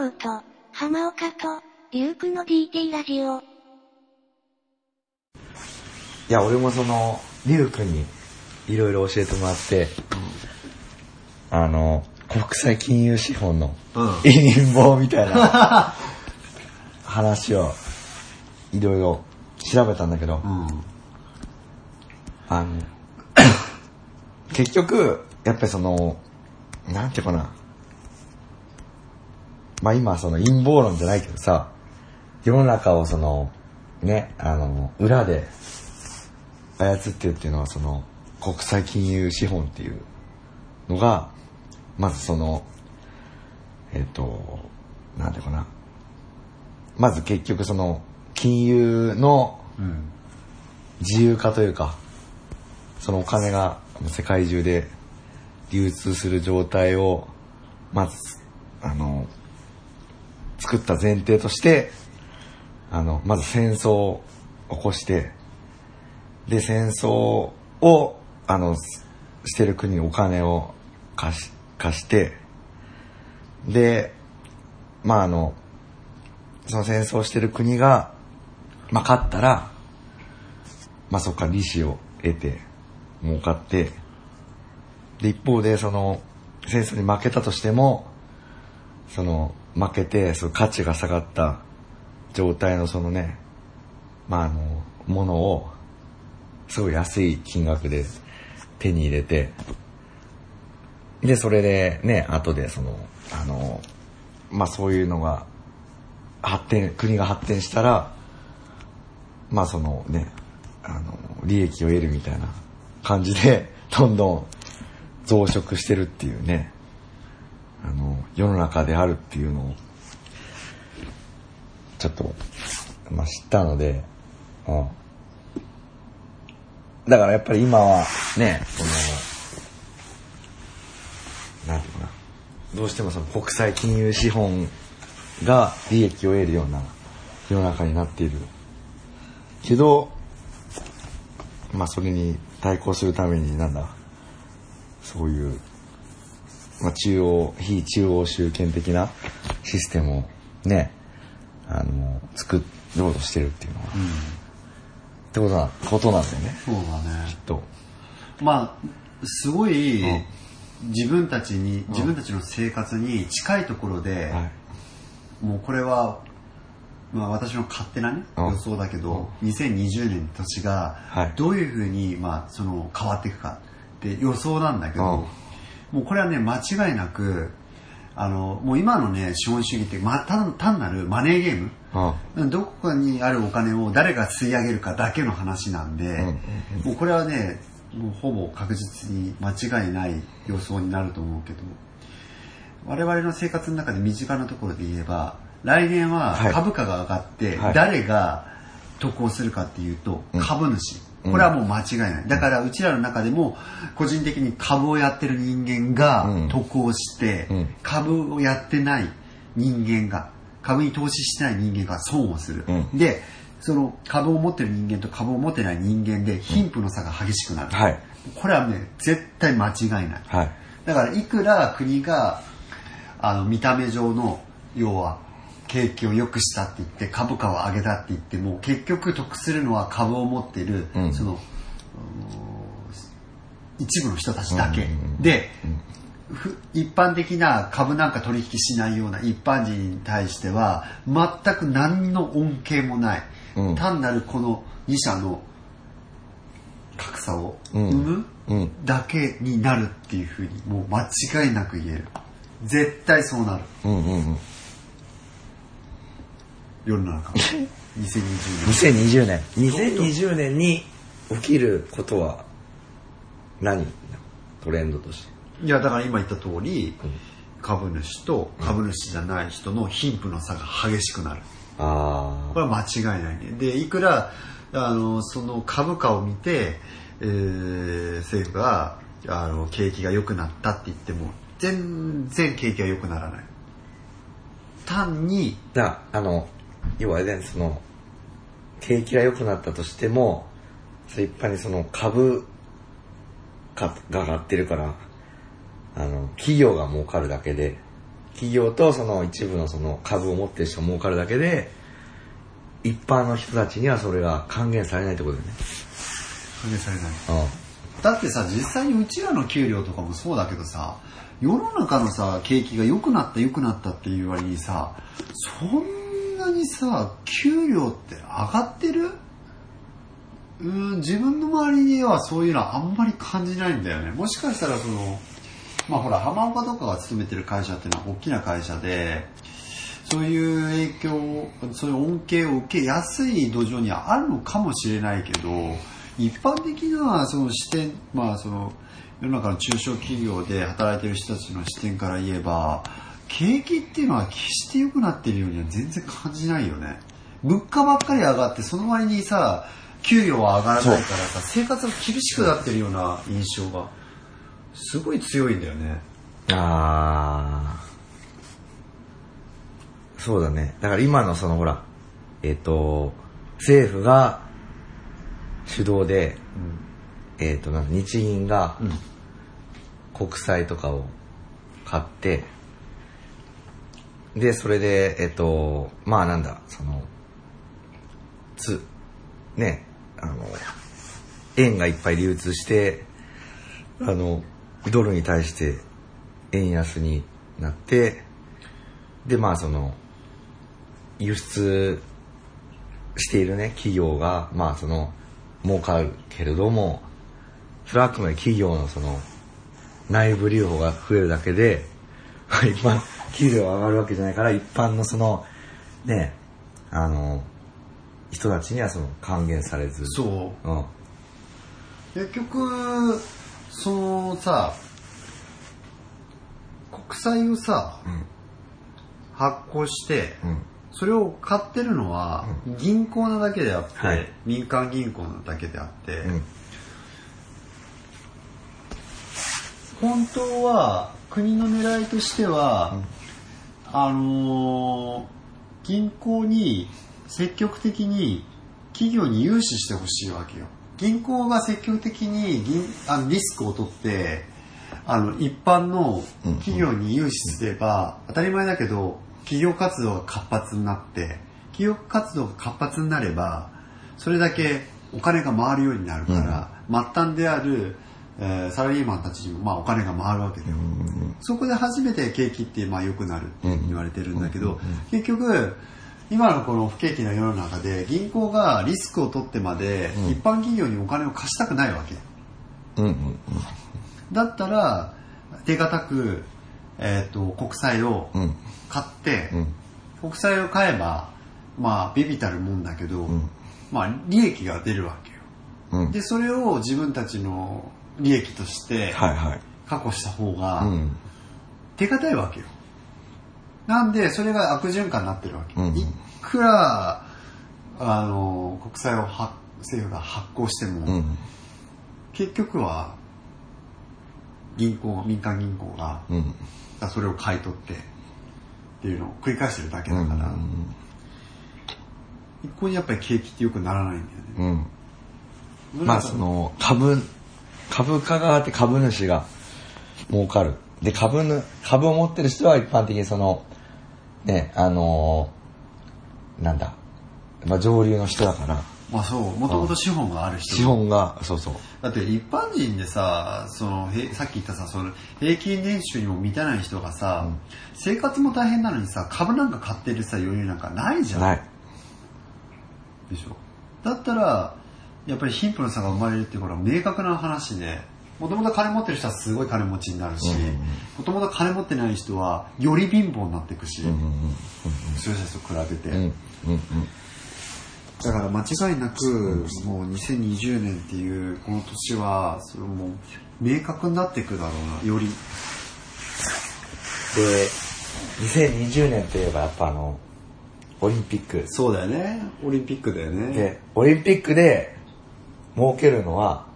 郎と、浜岡と、リュウクの DT ラジオ。いや、俺もその、リュウ君にいろいろ教えてもらって、あの、国際金融資本のうん委任棒みたいな 話をいろいろ調べたんだけど、うん。あの、結局、やっぱりその、なんていうかな。まあ今その陰謀論じゃないけどさ、世の中をその、ね、あの、裏で操ってるっていうのはその、国際金融資本っていうのが、まずその、えっ、と、なんていうかな。まず結局その、金融のうん。自由化というか、そのお金が世界中で流通する状態を、まず、あの、作った前提として、あの、まず戦争を起こして、で、戦争を、あの、してる国にお金を貸し、貸して、で、まああの、その戦争してる国が、まあ勝ったら、まあそこか利子を得て、儲かって、で、一方で、その、戦争に負けたとしても、その、負けて、その価値が下がった状態のそのね、まああの、ものを、すごい安い金額で手に入れて、で、それでね、後でその、あの、まあそういうのが、発展、国が発展したら、まあそのね、あの、利益を得るみたいな感じで、どんどん増殖してるっていうね、あの、世の中であるっていうのを、ちょっと、まあ知ったので、うん。だからやっぱり今はね、この、なんていうかな、どうしてもその国際金融資本が利益を得るような世の中になっている。けど、まあそれに対抗するためになんだ、そういう、まあ中央、非中央集権的なシステムをね、あの、作ろうとしてるっていうのは、ってことな、ことなんだよね、そうだね。と。まあ、すごいうん、自分たちに、自分たちの生活に近いところで、はい。もうこれは、まあ私の勝手なね、うん。予想だけど、2020年の年がはい、どういうふうに、まあその変わっていくかって予想なんだけど、もうこれはね、間違いなく、あの、もう今のね、資本主義って、まあ、単単なるマネーゲーム、うん。どこかにあるお金を誰が吸い上げるかだけの話なんで、んうんもうこれはね、もうほぼ確実に間違いない予想になると思うけど、我々の生活の中で身近なところで言えば、来年ははい。株価が上がって、はい。誰が得をするかっていうと、うん。株主。これはもう間違いない。だから、うちらの中でも、個人的に株をやってる人間がうん得をして、うん株をやってない人間が、株に投資してない人間が損をする。うんで、その株を持ってる人間と株を持ってない人間で貧富の差が激しくなる。はい。これはね、絶対間違いない。はい。だから、いくら国が、あの、見た目上の、要は、景気を良くしたって言って、株価を上げたって言っても、結局得するのは株を持ってる、うんその、うん一部の人たちだけ。で、ふ一般的な株なんか取引しないような一般人に対しては、全く何の恩恵もない。うん単なるこの2社の格差を生うんむ、うん。だけになるっていうふうにもう間違いなく言える絶対そうなるうんうんうん。世の中。2020年。2020年。2020年に起きることは何？トレンドとして。いやだから今言った通り、株主と株主じゃない人の貧富の差が激しくなる。あこれは間違いないね。でいくらあのその株価を見て、えー政府があの景気が良くなったって言っても全然景気が良くならない。単にあ。だあの、要はあれだよね、その、景気が良くなったとしても、それ一般にその株価が上がってるから、あの、企業が儲かるだけで、企業とその一部のその株を持ってる人が儲かるだけで、一般の人たちにはそれが還元されないってことだよね。還元されない。うだってさ、実際にうちらの給料とかもそうだけどさ、世の中のさ、景気が良くなった良くなったっていう割にさ、そんなにさ、給料って上がってる？うん、自分の周りにはそういうのはあんまり感じないんだよね。もしかしたらその、まあほら、浜岡とかが勤めてる会社っていうのは大きな会社で、そういう影響、そういう恩恵を受けやすい土壌にはあるのかもしれないけど、一般的なその視点、まあその、世の中の中小企業で働いてる人たちの視点から言えば、景気っていうのは決して良くなってるようには全然感じないよね。物価ばっかり上がって、その割にさ、給料は上がらないからさ、生活が厳しくなってるような印象が、すごい強いんだよね。ん。あー。そうだね。だから今のそのほら、えっ、と、政府が主導で、えっ、と、なんか日銀がうん。国債とかを買って、で、それで、えっ、と、まあなんだ、その、つ、ね、あの、円がいっぱい流通して、あの、ドルに対して円安になって、で、まあその、輸出しているね、企業が、まあその、儲かるけれども、それはあくまで企業のその、内部留保が増えるだけで、一般、給料が上がるわけじゃないから、一般のその、ね、あの、人たちにはその還元されず。そう。うん。結局、そのさ、国債をさ、うん。発行して、うん。それを買ってるのは銀行なだけであって、はい民間銀行なだけであって、うん。本当は国の狙いとしては、あのー銀行に積極的に企業に融資してほしいわけよ。銀行が積極的に銀あのリスクを取って、あの一般の企業に融資すれば、当たり前だけど、企業活動が活発になって、企業活動が活発になれば、それだけお金が回るようになるから、末端である、えーサラリーマンたちにもまあお金が回るわけだよ。そこで初めて景気ってまあ良くなるって言われてるんだけど、結局、今のこの不景気な世の中で銀行がリスクを取ってまでうん一般企業にお金を貸したくないわけ。うん。うん。だったら、手堅く、えっ、と、国債をうん。買って、うん。国債を買えば、まあ、ビビたるもんだけど、んまあ、利益が出るわけよ。うん。で、それを自分たちの利益として。確保した方が、うん。手堅いわけよ。なんで、それが悪循環になってるわけ。うんいくら、あの、国債を発政府が発行しても、うん。結局は、銀行、民間銀行が、うん。それを買い取って、っていうのを繰り返してるだけだから、一向にやっぱり景気ってよくならないんだよね。うん。まあその、株、株価があって株主が儲かる。で、株ぬ、株を持ってる人は一般的にその、ね、あのーなんだ、まあ上流の人だから、まあそう、もともと資本がある人。資本が、そうそう。だって一般人でさ、その、へさっき言ったさ、その、平均年収にも満たない人がさ、生活も大変なのにさ、株なんか買ってるさ、余裕なんかないじゃん。ない。でしょ。だったら、やっぱり貧富の差が生まれるっていうことは明確な話で、もともと金持ってる人はすごい金持ちになるし、もともと金持ってない人はより貧乏になっていくし、そういう人と比べて。だから間違いなく、もう2020年っていうこの年は、それもう明確になっていくだろうな、より。で、2020年といえばやっぱあの、オリンピック。そうだよね。オリンピックだよね。で、オリンピックで儲けるのは、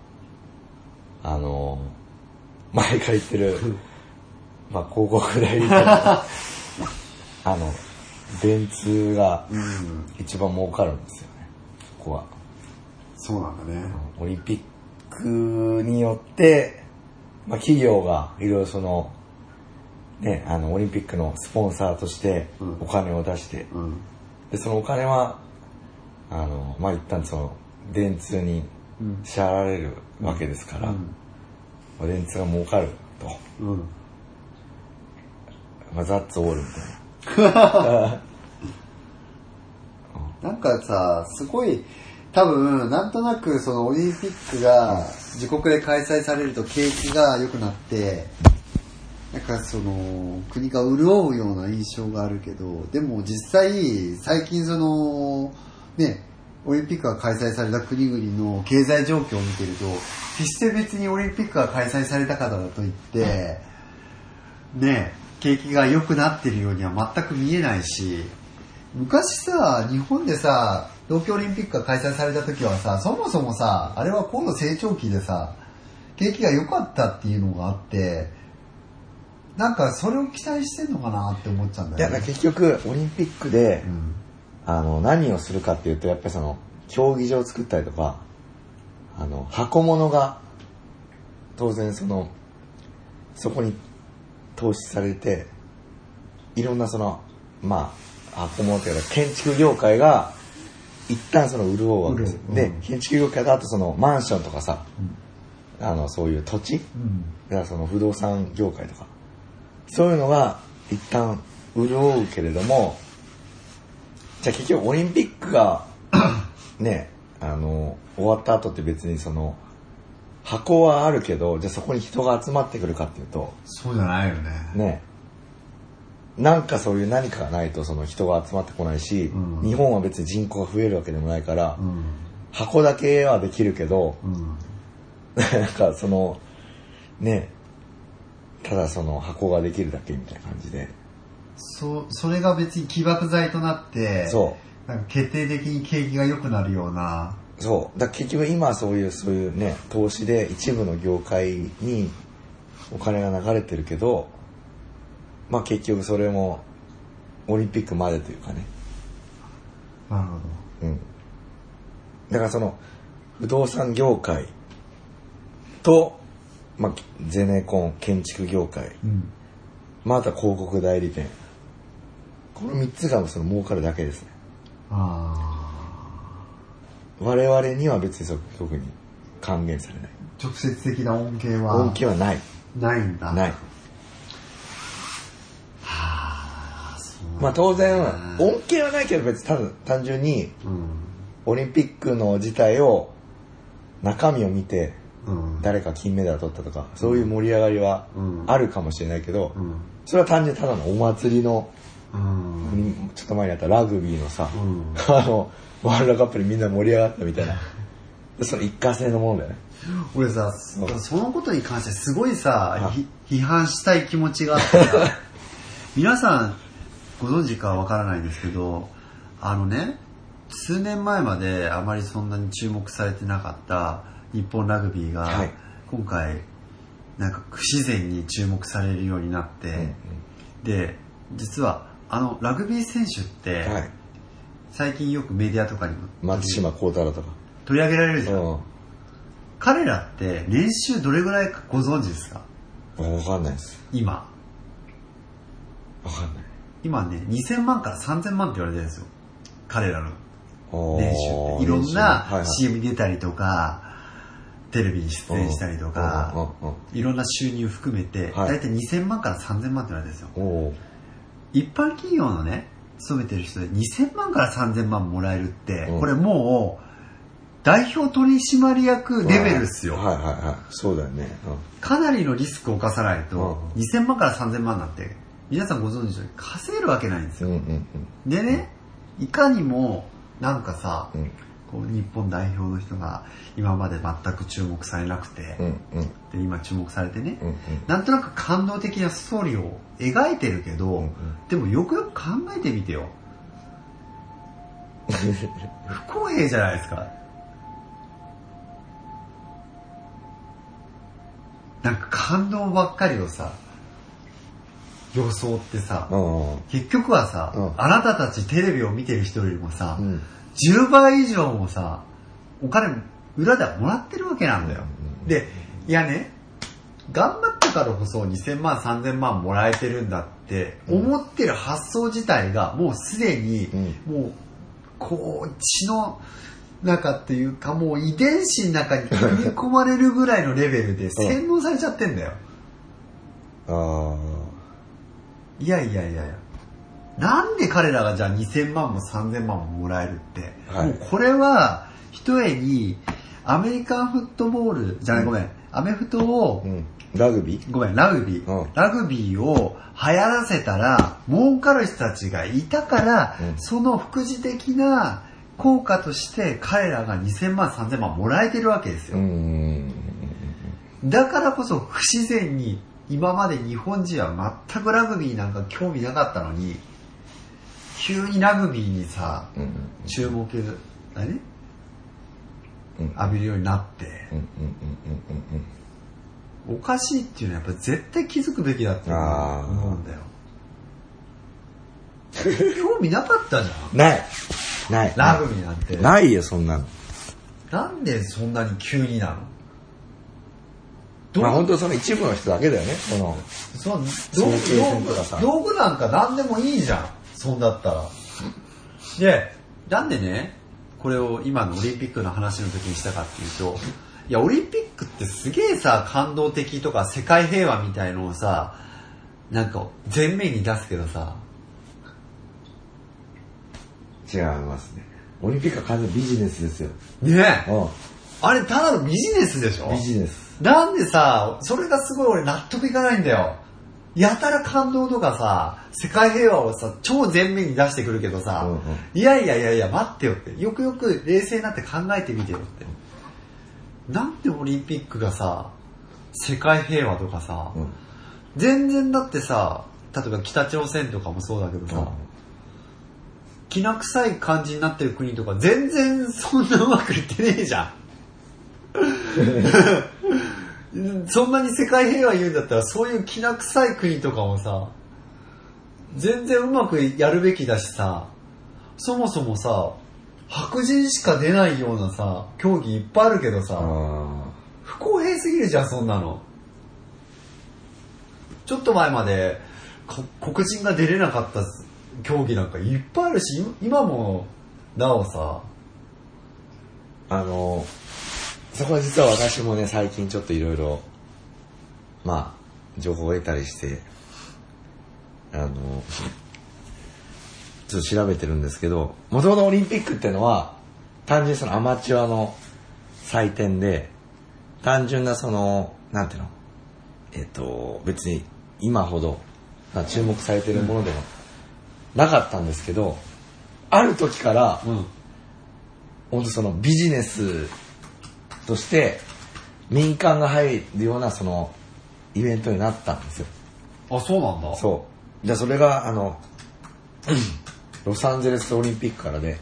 あの、前から言ってる、まあ広告代理店 あの、電通がうん、一番儲かるんですよね、ここは。そうなんだね。オリンピックによって、まあ企業がいろいろその、ね、あの、オリンピックのスポンサーとしてうんお金を出して、うん。で、そのお金は、あの、まあ、一旦その、電通にうん支払われるわけですから、うんまあ電通が儲かると。うん。まあ、ザッツオールみたいな。なんかさ、すごい、多分、なんとなくそのオリンピックが自国で開催されると景気が良くなって、なんかその、国が潤うような印象があるけど、でも実際、最近その、ね、オリンピックが開催された国々の経済状況を見てると、決して別にオリンピックが開催されたからだといって、ね、景気が良くなってるようには全く見えないし、昔さ、日本でさ、東京オリンピックが開催された時はさ、そもそもさ、あれは高度成長期でさ、景気が良かったっていうのがあって、なんかそれを期待してんのかなって思っちゃうんいや、だよね。だから結局、オリンピックでう、ん。あの、何をするかっていうと、やっぱりその、競技場を作ったりとか、あの、箱物が、当然その、そこに投資されて、いろんなその、まあ、箱物というか、建築業界が、一旦その潤うわけです。潤うでうん、建築業界だとその、マンションとかさ、あの、そういう土地うん。その不動産業界とか、そういうのが一旦潤うけれども、じゃあ結局オリンピックが、ね、あの、終わった後って別にその、箱はあるけど、じゃあそこに人が集まってくるかっていうと、そうじゃないよね。ね、なんかそういう何かがないとその人が集まってこないし、うん日本は別に人口が増えるわけでもないから、うん。箱だけはできるけど、うん。なんかその、ね、ただその箱ができるだけみたいな感じで。そ、それが別に起爆剤となって、。そうなんか決定的に景気が良くなるような、そう。だ結局今はそういう、そういうね、投資で一部の業界にお金が流れてるけど、まあ結局それもオリンピックまでというかね。なるほうん。だからその、不動産業界と、まあ、ゼネコン、建築業界、ど。うん。また広告代理店。この3つがその儲かるだけですね。あ我々には別にそう特に還元されない。ー直接的な恩恵は恩恵はない。ないんだ。ない。はあ、そうまあ当然、うん恩恵はないけど別にただ単純にうん。オリンピックの自体を中身を見てうん。誰か金メダル取ったとか、そういう盛り上がりはうんあるかもしれないけど、うん。それは単純にただのお祭りの、うん。ちょっと前にあったラグビーのさ、うん。あの、ワールドカップでみんな盛り上がったみたいな。でその一過性のものだよね。俺さ、うん。そのことに関してすごいさ批判したい気持ちがあってさ、皆さんご存知かはわからないんですけど、あのね、数年前まであまりそんなに注目されてなかった日本ラグビーが、はい。今回、なんか不自然に注目されるようになって、で、実はあのラグビー選手って、はい。最近よくメディアとかにも松島幸太郎とか。取り上げられるじゃん。うん。彼らって年収どれぐらいかご存知ですか？わかんないです。今。わかんない。今ね、2000万から3000万って言われてるんですよ。彼らのおー年収って。いろんはいなはい CM に出たりとか、テレビに出演したりとか、うんうんうんいろんな収入含めて、はいだいたい2000万から3000万って言われてるんですよ。おー一般企業のね、勤めてる人で2000万から3000万もらえるって、うんこれもう、代表取締役レベルっすよ。はいはいはい。そうだよね。かなりのリスクを犯さないと、う2000万から3000万なんて、皆さんご存知のように稼げるわけないんですよ。うんうんうんでね、いかにも、なんかさ、うん。こう日本代表の人が今まで全く注目されなくて、うんうんで今注目されてね、うんうん。なんとなく感動的なストーリーを描いてるけど、うんうんでもよくよく考えてみてよ。不公平じゃないですか。なんか感動ばっかりをさ、装ってさ、うん結局はさ、うんあなたたちテレビを見てる人よりもさ、うん10倍以上もさ、お金裏ではもらってるわけなんだよ。うん。で、いやね、頑張ったからこそ2000万3000万もらえてるんだって思ってる発想自体がもうすでにもうこう血の中っていうかもう遺伝子の中に組み込まれるぐらいのレベルで 洗脳されちゃってんだよ。あいやいやいやいやなんで彼らがじゃあ2000万も3000万ももらえるって、はいもうこれはひとえにアメリカンフットボールじゃない、ごめんアメフトを、あ。うん。ラグビー？ごめん、ラグビー。うんラグビーを流行らせたら、儲かる人たちがいたから、うんその副次的な効果として彼らが2000万、3000万もらえてるわけですよ。うん。だからこそ不自然に、今まで日本人は全くラグビーなんか興味なかったのに、急にラグビーにさ、うん。注目、何？うん。浴びるようになって、うんうんうんうんおかしいっていうのはやっぱ絶対気づくべきだってあー思うんだよ。興味なかったじゃん。うん。ない。ない。ラグビーなんて。ないよ、そんなの。なんでそんなに急になの？まあ本当その一部の人だけだよね、その。道具なんか何でもいいじゃん。そんだったら。で、なんでね、これを今のオリンピックの話の時にしたかっていうと、いや、オリンピックってすげえさ、感動的とか世界平和みたいのをさ、なんか前面に出すけどさ、違いますね。オリンピックは完全にビジネスですよ。ねえ、うあれただのビジネスでしょ？ん。ビジネス。なんでさ、それがすごい俺納得いかないんだよ。やたら感動とかさ、世界平和をさ、超前面に出してくるけどさ、うんうんいやいやいやいや、待ってよって。よくよく冷静になって考えてみてよって。なんでオリンピックがさ、世界平和とかさ、うん。全然だってさ、例えば北朝鮮とかもそうだけどさ、きな臭い感じになってる国とか全然そんなうまくいってねえじゃん。そんなに世界平和言うんだったらそういうきな臭い国とかもさ、全然うまくやるべきだしさ、そもそもさ、白人しか出ないようなさ、競技いっぱいあるけどさ、あ不公平すぎるじゃん、そんなの。ちょっと前まで、こ黒人が出れなかった競技なんかいっぱいあるし、今も、なおさ、あの、そこは実は私もね、最近ちょっといろいろ、まあ、情報を得たりして、あの、ちょっと調べてるんですけど、もともとオリンピックっていうのは、単純にそのアマチュアの祭典で、単純なその、なんていうの、えっ、と、別に今ほど、まあ注目されてるものでもなかったんですけど、ある時から、うん。本当そのビジネスとして民間が入るようなそのイベントになったんですよ。あ、そうなんだ。そう。じゃあそれがあの、ロサンゼルスオリンピックからで、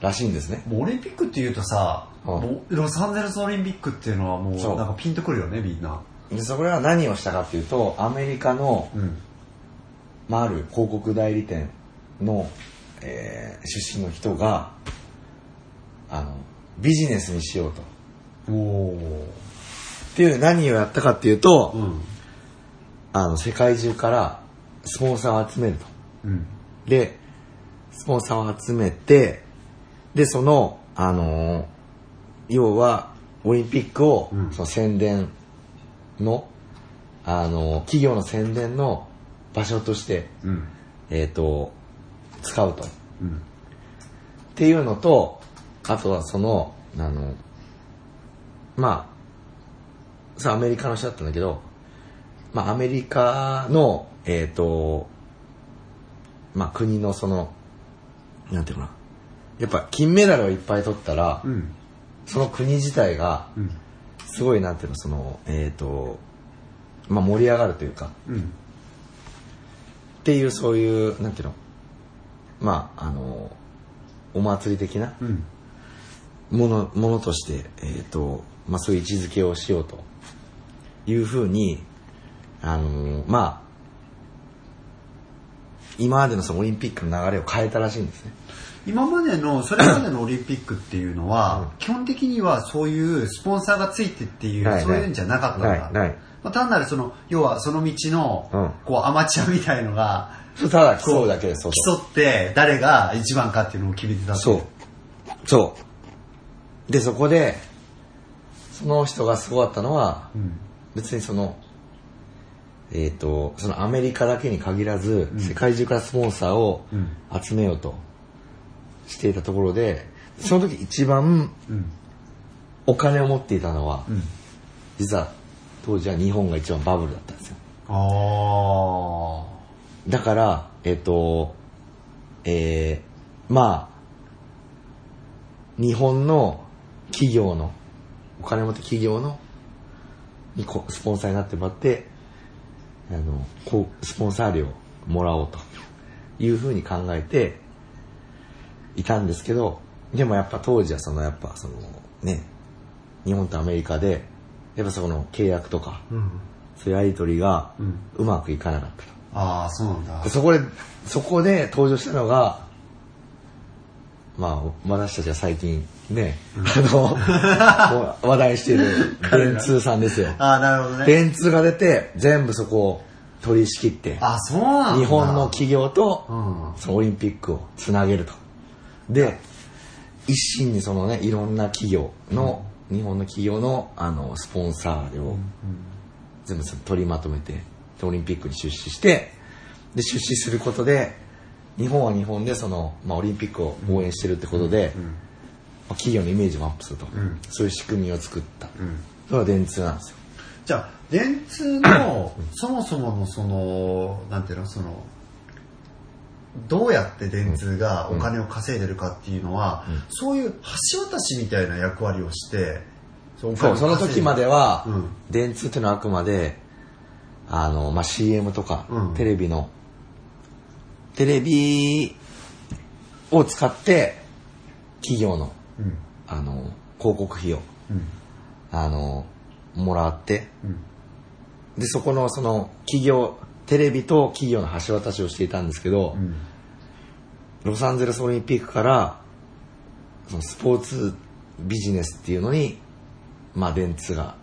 らしいんですね。もうオリンピックって言うとさ、うんロサンゼルスオリンピックっていうのはもうなんかピンとくるよね、みんな。でそれは何をしたかっていうと、アメリカの、うん。まあ、ある広告代理店の、えー出身の人が、あの、ビジネスにしようと。っていう何をやったかっていうと、うん。あの、世界中からスポンサーを集めると。うん。で、スポンサーを集めて、で、その、あのー要は、オリンピックを、うんその宣伝の、あのー企業の宣伝の場所として、うん。えっ、と、使うと。っうん。ていうのと、あとはその、あの、まあ、それアメリカの人だったんだけど、まあ、アメリカの、えっ、と、まあ、国のその、なんていうのかな。やっぱ金メダルをいっぱい取ったら、うん。その国自体が、うん。すごいなんていうの、その、えっ、と、まあ、盛り上がるというか、うん。っていうそういう、なんていうの、まあ、あの、お祭り的なうん。もの、ものとして、えっ、と、まあ、そういう位置づけをしようというふうに、あの、まあ、今までのそのオリンピックの流れを変えたらしいんですね。今までのそれまでのオリンピックっていうのは、基本的にはそういうスポンサーがついてっていう、ないそういうんじゃなかったんだ、ないないまあ、単なるその要はその道の、うんこうアマチュアみたいのがただ競うだけで、そうそう。競って誰が一番かっていうのを決めてたそう。そう。で、そこで、その人がすごかったのは、うん。別にその、えっ、と、そのアメリカだけに限らず、世界中からスポンサーをうん。集めようとしていたところで、その時一番うん。お金を持っていたのは、うん。実は当時は日本が一番バブルだったんですよ。あだから、えっ、と、えー、まあ、日本の企業の、お金持って企業の、にこスポンサーになってもらって、あの、こう、スポンサー料もらおうというふうに考えていたんですけど、でもやっぱ当時はその、やっぱその、ね、日本とアメリカで、やっぱその契約とか、ーうん。そういうやり取りがうん。うまくいかなかったと。ああそうなんだ。でそこで、そこで登場したのが、まあ、私たちは最近ね、あの、話題している電通さんですよ。ああなるほどね。電通が出て、全部そこを取り仕切って、あそうなんだ。日本の企業とうん。そのオリンピックをつなげると。で、一心にそのね、いろんな企業の、日本の企業のあのスポンサーを全部取りまとめて、でオリンピックに出資して、で、出資することで、日本は日本でその、まあ、オリンピックを応援してるってことで、まあ企業のイメージもアップすると、ん。そういう仕組みを作った。うん。それが電通なんですよ。じゃあ電通のそもそものそのなんていうのそのどうやって電通がお金を稼いでるかっていうのは、そういう橋渡しみたいな役割をしてそうその時までは、うん。電通っていうのはあくまで、あの、まあ、CM とか、うん。テレビの、テレビを使って、企業の、うん。あの、広告費を、うん。あの、もらって、うん。で、そこの、その、企業、テレビと企業の橋渡しをしていたんですけど、うん。ロサンゼルスオリンピックから、そのスポーツビジネスっていうのに、まあ、電通が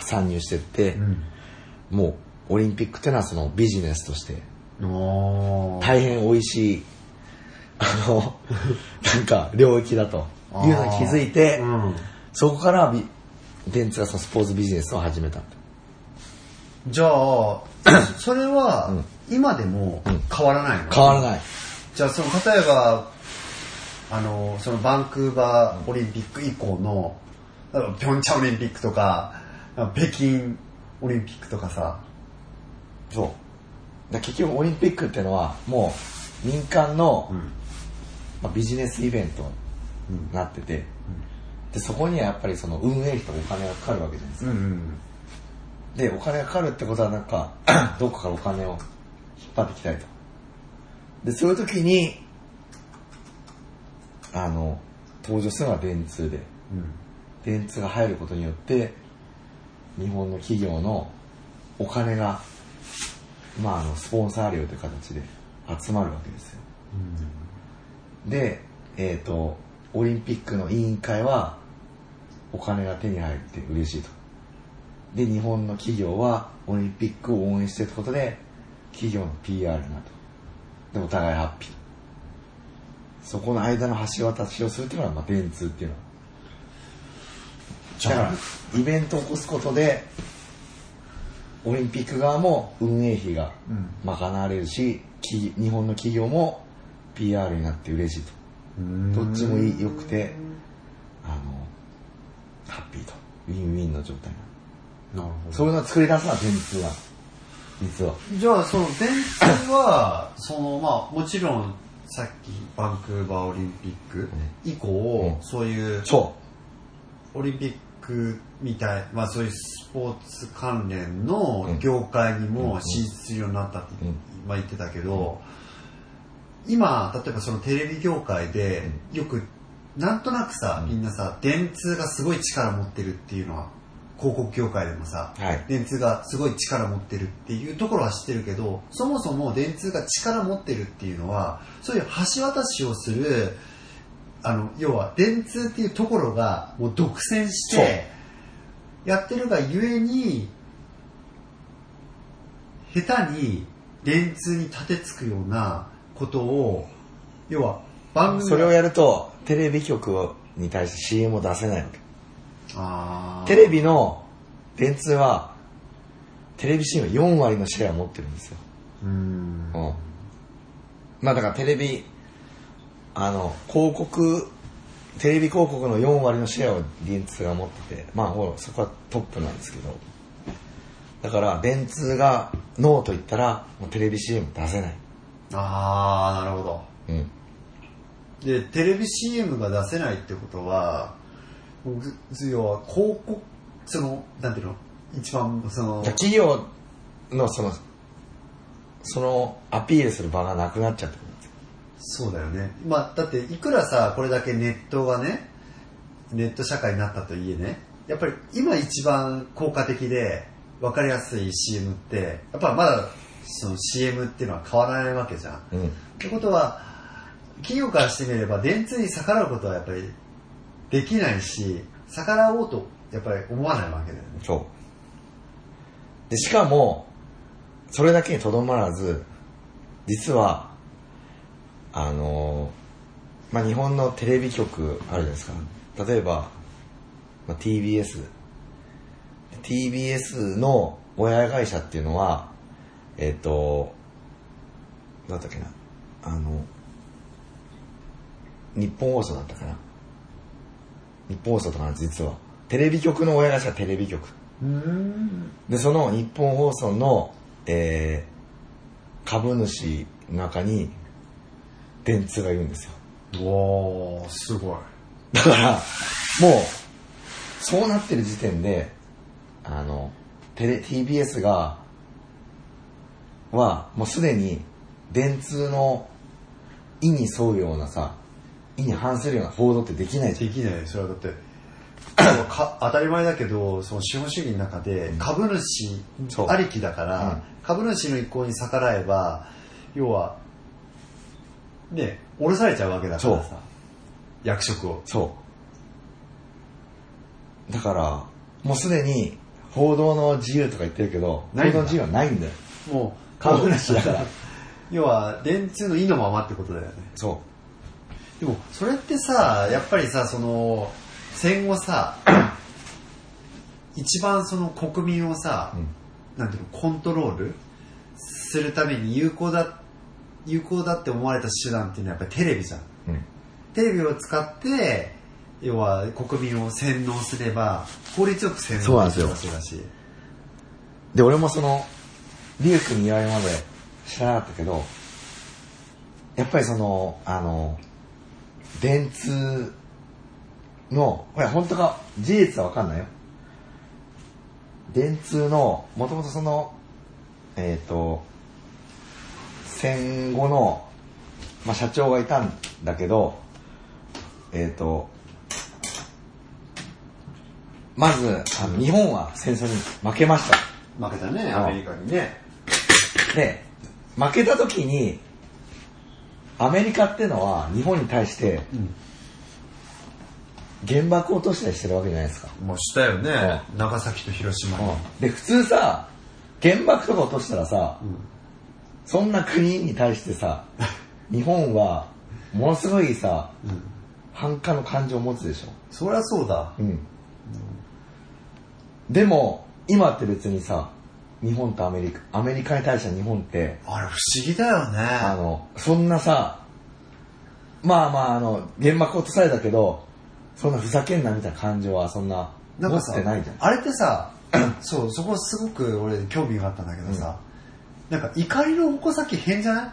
参入してって、もう、オリンピックっていうのはそのビジネスとして、大変美味しい、あの、なんか、領域だと。いうのに気づいて、うん。そこからビ電通がそのスポーツビジネスを始めたと。じゃあ それは今でも変わらないの、変わらない。じゃあその例えばあのそのバンクーバーオリンピック以降のピョンチャンオリンピックとか北京オリンピックとかさそう。だ結局オリンピックっていうのは、もう民間の、まあ、ビジネスイベントになってて、で、そこにはやっぱりその運営費とお金がかかるわけじゃないですか。うんで、お金がかかるってことはなんか、どっかからお金を引っ張ってきたいと。で、そういう時に、あの、登場するのが電通で、電通が入ることによって、日本の企業のお金が、まあ、あの、スポンサー料という形で集まるわけですよ。で、えっ、と、オリンピックの委員会は、お金が手に入って嬉しいと。で、日本の企業はオリンピックを応援していることで、企業の PR になると。で、お互いハッピー。そこの間の橋渡しをするっていうのが、まあ、電通っていうのは。だから、イベントを起こすことで、オリンピック側も運営費が賄われるし、き日本の企業も PR になって嬉しいと。どっちもいくて、あの、ハッピーと。ウィンウィンの状態ななるほそういうのを作り出すのは電通は。実は。じゃあその電通は そのまあもちろんさっきバンクーバーオリンピック以降、うんそういうそオリンピックみたい、まあ、そういうスポーツ関連の業界にも進出するようになったって、うん。まあ、言ってたけど、今例えばそのテレビ業界でよくなんとなくさ、みんなさ電通がすごい力持ってるっていうのは広告業界でもさ、はい。電通がすごい力持ってるっていうところは知ってるけどそもそも電通が力持ってるっていうのはそういう橋渡しをするあの要は電通っていうところがもう独占してやってるがゆえに下手に電通に立てつくようなことを要は番組がそれをやると、テレビ局に対して CM を出せないわけ。あーテレビの電通は、テレビ CM 4割のシェアを持ってるんですよ。うーんうん。まあだからテレビ、あの、広告、テレビ広告の4割のシェアを電通が持ってて、まあほら、そこはトップなんですけど、だから電通がノーと言ったら、もうテレビ CM 出せない。ああなるほどうん。でテレビ CM が出せないってことは要は広告そのなんていうの？一番その企業のその、そのアピールする場がなくなっちゃって。そうだよねまあだっていくらさこれだけネットがねネット社会になったといえねやっぱり今一番効果的で分かりやすい CM ってやっぱまだその CM っていうのは変わらないわけじゃんうん。ってことは企業からしてみれば電通に逆らうことはやっぱりできないし逆らおうとやっぱり思わないわけだよねそう。で、しかも、それだけにとどまらず、実は、あのーまあ、日本のテレビ局あるじゃないですか。例えば、まあ、TBS。TBS の親会社っていうのは、えっ、と、なんだっけな、あの、日本放送だったかな。日本放送とか実は。テレビ局の親会社はテレビ局。うんで、その日本放送の、えー株主の中に、電通がいるんですよ。おーすごい。だから、もう、そうなってる時点で、あの、テレ、TBS が、は、もうすでに、電通の意に沿うようなさ、意に反するような報道ってできない。じゃん。できないそれはだって か当たり前だけどその資本主義の中で株主ありきだから、うん。株主の意向に逆らえば要はね降ろされちゃうわけだからそさ役職をそう。だから、もうすでに、報道の自由とか言ってるけど、報道の自由はないんだよ。もう株主だから。要は電通の意のままってことだよねそでもそれってさやっぱりさその戦後さ 一番その国民をさ、う。うん。なんていうのコントロールするために有効だ有効だって思われた手段っていうのはやっぱりテレビじゃんうん。テレビを使って要は国民を洗脳すれば効率よく洗脳できそうなんですよるわけだしで、俺もその、リュウ君に言われるまで知らなかったけど、やっぱりその、あの、電通の、これ本当か、事実はわかんないよ。電通の、もともとその、えっ、と、戦後の、まあ、社長がいたんだけど、えっ、と、まず、あの日本は戦争に負けました。負けたねうん。アメリカにね。で、負けた時に、アメリカってのは日本に対してうん。原爆を落としたりしてるわけじゃないですか。もうしたよね長崎と広島に。で、普通さ、原爆とか落としたらさ、うんそんな国に対してさ、日本はものすごいさ、うん反感の感情を持つでしょ。そりゃそうだうん。でも、今って別にさ、日本とアメリカ、アメリカに対しては日本って、あれ不思議だよねあの、そんなさ、まあまあ、あの、原爆落とされたけど、そんなふざけんなみたいな感情はそんな、持ってないじゃん。あれってさ そうそこすごく俺興味があったんだけどさ、なんか怒りの矛先変じゃない？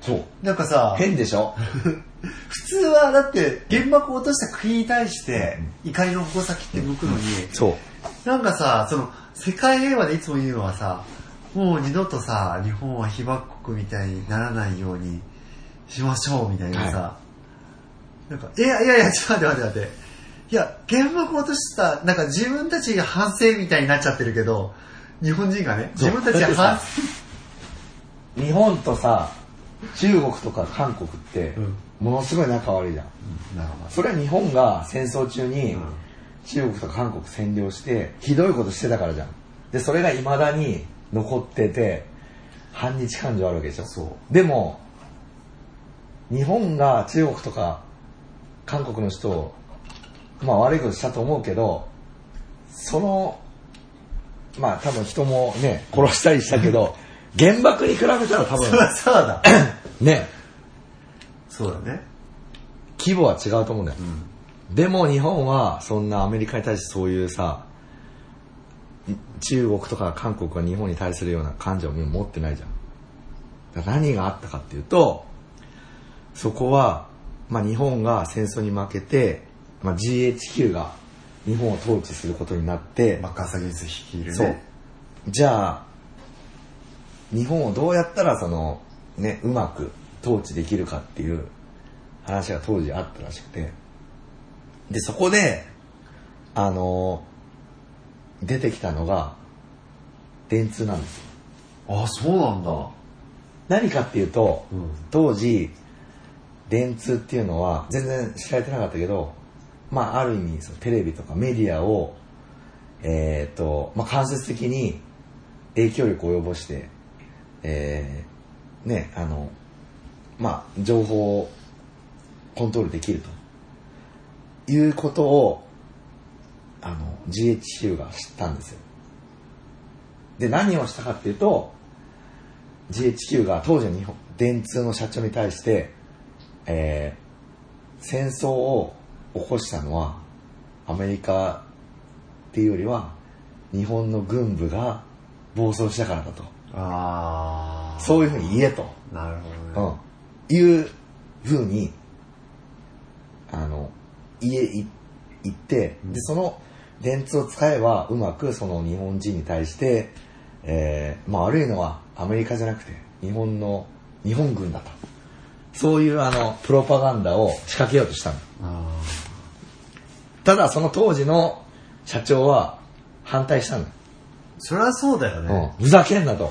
そう。なんかさ変でしょ？普通はだって原爆を落とした国に対して怒りの矛先って向くのに、そう。なんかさその世界平和でいつも言うのはさもう二度とさ日本は被爆国みたいにならないようにしましょうみたいなさ、はなんかいやいやいやちょっと待って待って待っていや、原爆を落とした、なんか自分たちが反省みたいになっちゃってるけど、日本人がね、自分たちが反省。日本とさ中国とか韓国ってうん。ものすごい仲悪いじゃん。それは日本が戦争中にうん。中国とか韓国占領してひどいことしてたからじゃん。でそれが未だに残ってて反日感情あるわけでしょ。そでも日本が中国とか韓国の人をまあ悪いことしたと思うけどそのまあ多分人もね殺したりしたけど 原爆に比べたら多分そうだ。ねそうだね。規模は違うと思うんだよ、でも日本はそんなアメリカに対してそういうさ中国とか韓国が日本に対するような感情を持ってないじゃん何があったかっていうとそこは、まあ、日本が戦争に負けて、まあ、GHQ が日本を統治することになって、マッカーサーゲ率いるね。そう。じゃあ、日本をどうやったらその、ね、うまく統治できるかっていう話が当時あったらしくて。で、そこで、あの、出てきたのが、電通なんですよ。あ、そうなんだ。何かっていうと、うん当時、電通っていうのは全然知られてなかったけど、まあ、ある意味そのテレビとかメディアを、えーとまあ、間接的に影響力を及ぼして、えーねあのまあ、情報をコントロールできるということをあの GHQ が知ったんですよ。で何をしたかっていうと GHQ が当時の日本電通の社長に対して、えー戦争を起こしたのはアメリカっていうよりは日本の軍部が暴走したからだと。ああ。そういうふうに言えと、なるほどね。うん、いうふうにあの言えい言ってでその電通を使えばうまくその日本人に対して、えーまあ、悪いのはアメリカじゃなくて日本の日本軍だと。そういうあのプロパガンダを仕掛けようとしたの。あただその当時の社長は反対したんだ、ーそりゃそうだよね。うん、ふざけんなと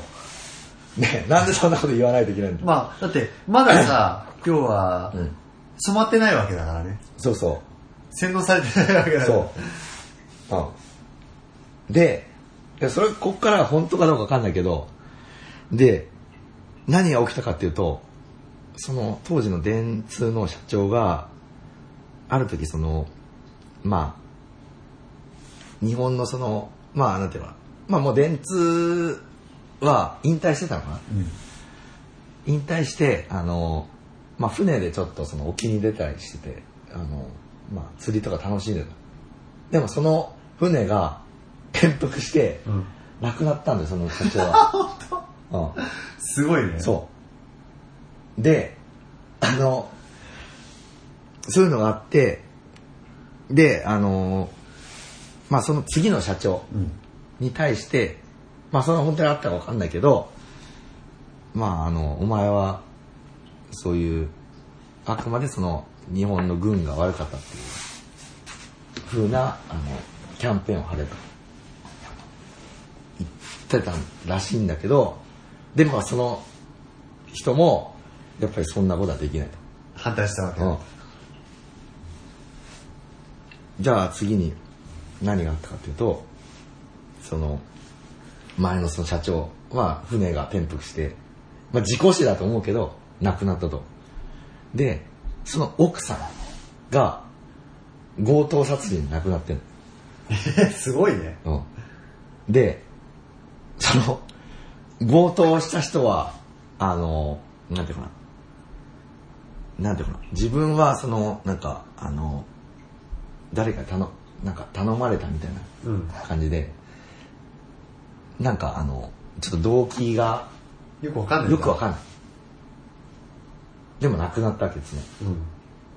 ねなんでそんなこと言わないといけないんだ、まあ、だって、まださ、今日はうん、染まってないわけだからね。そうそう洗脳されてないわけだから。そう。うん。で、でそれ、こっからは本当かどうかわかんないけど、で、何が起きたかっていうと、その当時の電通の社長が、ある時その、まあ、日本のその、まあ、なんていうのかな、まあもう電通は引退してたのかな？うん。引退して、あの、まあ、船でちょっとその沖に出たりしてて、あの、まあ、釣りとか楽しんでた。でもその船が転覆して、うん。亡くなったんだよ、その社長は。うん。すごいね。そう。で、あの、そういうのがあって、で、あの、まあその次の社長。に対して、まあその本当にあったかわかんないけど、まああの、お前は、そういう、あくまでその日本の軍が悪かったっていう、風な、あの、キャンペーンを張れと。言ってたらしいんだけど、でもその人も、やっぱりそんなことはできないと。反対したわけ。うんじゃあ次に何があったかというと、その、前のその社長は船が転覆して、まあ事故死だと思うけど、亡くなったと。で、その奥さんが強盗殺人で亡くなってる すごいね。うん。で、その、強盗をした人は、あの、なんていうかな。なんていうかな。自分は、その、なんか、あの、誰かに頼、なんか頼まれたみたいうん。な感じで、なんか、あの、ちょっと動機がよくわかんない。んよくわかんない。でも亡くなったわけですね。うん。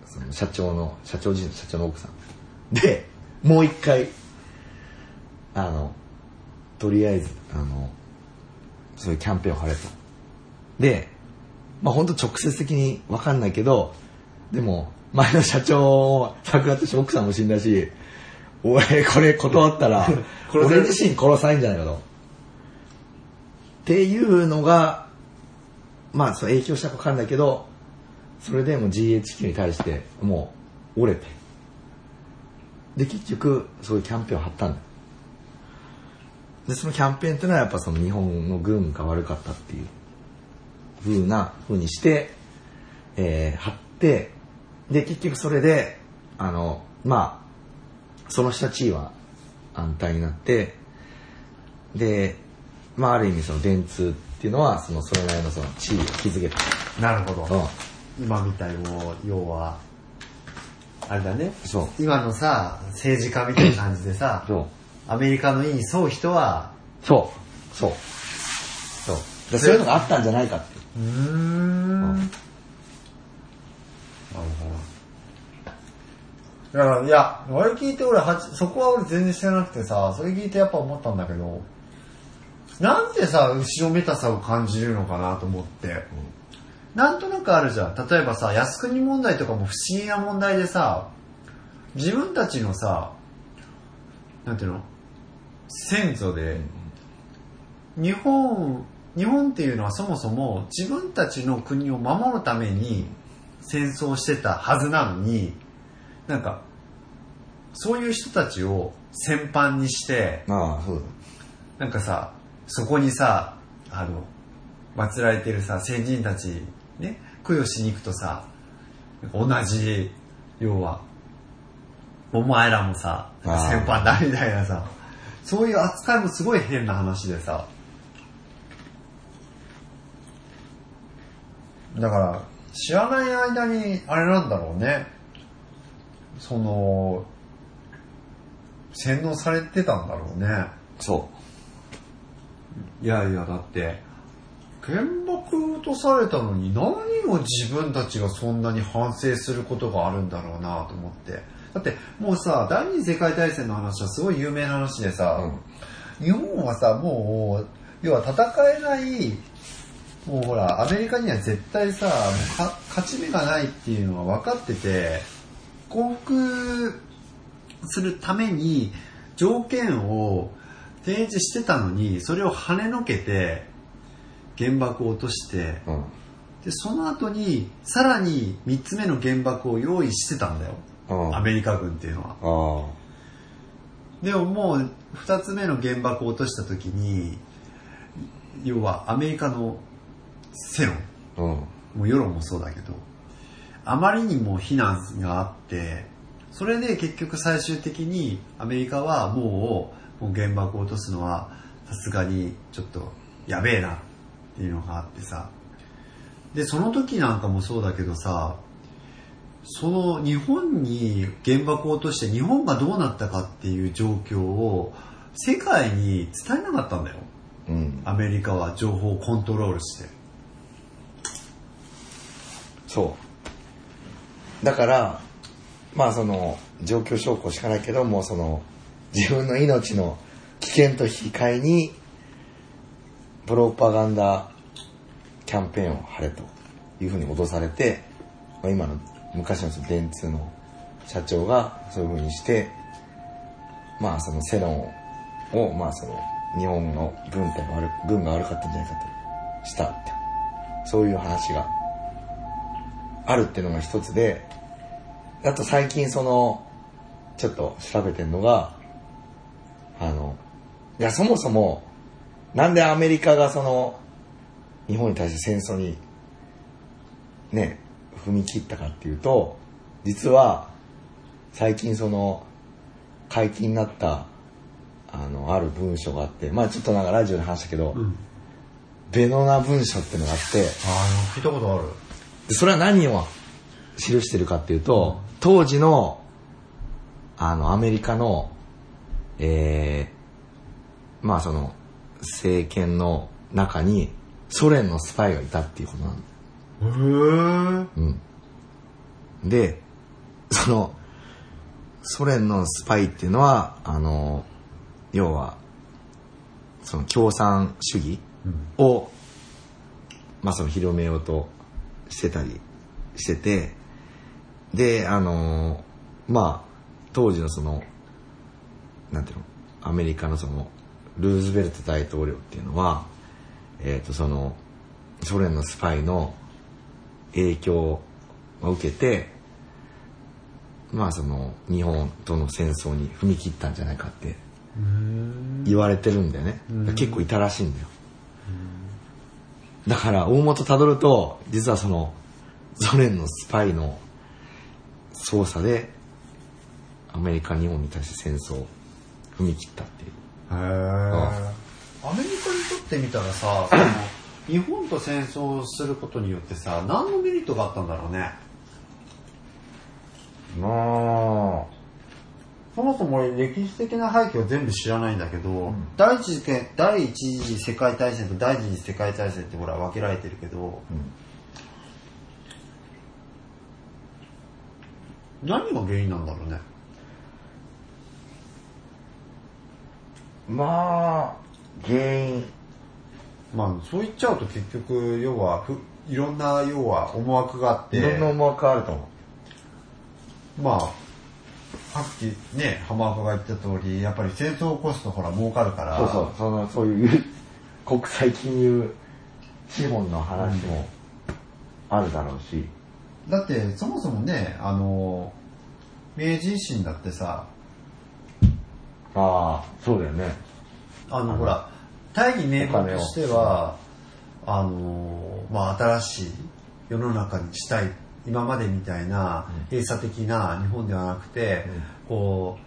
その社長の、社長自身の社長の奥さん。で、もう一回、あの、とりあえず、あの、そういうキャンペーンを張れと。で、まあ本当直接的にわかんないけど、でも、前の社長も亡くなったし、奥さんも死んだし、俺、これ断ったら、俺自身殺さないんじゃないかと。っていうのが、まあ、そう影響したかわかんないけど、それでもう GHQ に対して、もう、折れて。で、結局、そういうキャンペーンを張ったんだ。で、そのキャンペーンっていうのはやっぱその日本の軍が悪かったっていう風な風にして、えー、貼って、で、結局それで、あの、まあ、その人たちは安泰になって、で、まあ、ある意味その電通っていうのは、その、それなりのその地位を築けた。なるほど。うん。今みたいもう、要は、あれだね。そう。今のさ、政治家みたいな感じでさ、そう。アメリカの意に沿う人は、そう。そう。そう。でそういうのがあったんじゃないかっていう。うーん。なるほど。だから、いや、あれ聞いて俺はち、そこは俺全然知らなくてさ、それ聞いてやっぱ思ったんだけど、なんでさ、後ろめたさを感じるのかなと思って。なんとなくあるじゃん。例えばさ、靖国問題とかも不思議な問題でさ、自分たちのさ、なんていうの？先祖で、日本、日本っていうのはそもそも自分たちの国を守るために戦争してたはずなのに、なんか、そういう人たちを戦犯にして、ああ、そうなんかさ、そこにさ、あの、祀られてるさ、先人たち、ね、供養しに行くとさ、同じ、要は、お前らもさ、あー戦犯だみたいなさ、そういう扱いもすごい変な話でさ、だから、知らない間に、あれなんだろうね、その、洗脳されてたんだろうね。だ。そいやいや、だって、原爆落とされたのに何を自分たちがそんなに反省することがあるんだろうなと思って。だってもうさ、第二次世界大戦の話はすごい有名な話でう。さ、うん。日本はさ、もう、要は戦えない、もうほら、アメリカには絶対さ、もうか勝ち目がないっていうのは分かってて、降伏するために条件を提示してたのに、それを跳ねのけて、原爆を落として、うん。で、その後に、さらに3つ目の原爆を用意してたんだよ。うん。アメリカ軍っていうのは。あでももう2つ目の原爆を落とした時に要はアメリカの世論。もう世論もそうだけどあまりにも非難があってそれで結局最終的にアメリカはもうもう原爆を落とすのはさすがにちょっとやべえなっていうのがあってさでその時なんかもそうだけどさその日本に原爆を落として日本がどうなったかっていう状況を世界に伝えなかったんだようん。アメリカは情報をコントロールしてそう。だから、まあその、状況証拠しかないけども、その、自分の命の危険と引き換えに、プロパガンダキャンペーンを張れというふうに脅されて、まあ、今の昔の電通の社長がそういうふうにして、まあその世論を、まあその日本の軍隊が悪軍が悪かったんじゃないかとしたって、そういう話があるっていうのが一つで、あと最近その、ちょっと調べてんのが、あの、いやそもそも、なんでアメリカがその、日本に対して戦争に、ね、踏み切ったかっていうと、実は、最近その、解禁になった、あの、ある文書があって、まあちょっとなんかラジオで話したけど、ベノナ文書っていうのがあって、ああ聞いたことある。でそれは何を記してるかっていうと、当時の、あの、アメリカの、えー、まあその、政権の中に、ソ連のスパイがいたっていうことなんだ。へえうん。で、その、ソ連のスパイっていうのは、あの、要は、その共産主義を、まあその広めようとしてたりしてて、で、あのーまあ、当時のその、なんていうの、アメリカのその、ルーズベルト大統領っていうのは、えっ、と、その、ソ連のスパイの影響を受けて、まあその、日本との戦争に踏み切ったんじゃないかって言われてるんだよね。結構いたらしいんだよ。だから、大元たどると、実はその、ソ連のスパイの操作で、アメリカ、日本に対して戦争を踏み切ったっていう。へーアメリカにとってみたらさ、その日本と戦争することによってさ、何のメリットがあったんだろうね。まあ、そもそも俺歴史的な背景を全部知らないんだけど、第一次世第一次世界大戦と第二次世界大戦ってほら分けられてるけど、何が原因なんだろうね。まあ、原因。まあそう言っちゃうと結局要はふいろんな要は思惑があって、いろんな思惑あると思まあさっきね浜岡が言った通りやっぱり戦争を起こすとほら儲かるからう。そうそう、その、そういう国際金融資本の話もあるだろうし。だってそもそもねあの明治維新だってさああ、そうだよね。あのほら大義名分としてはあのまあ新しい世の中にしたい今までみたいな閉鎖的な日本ではなくて、こ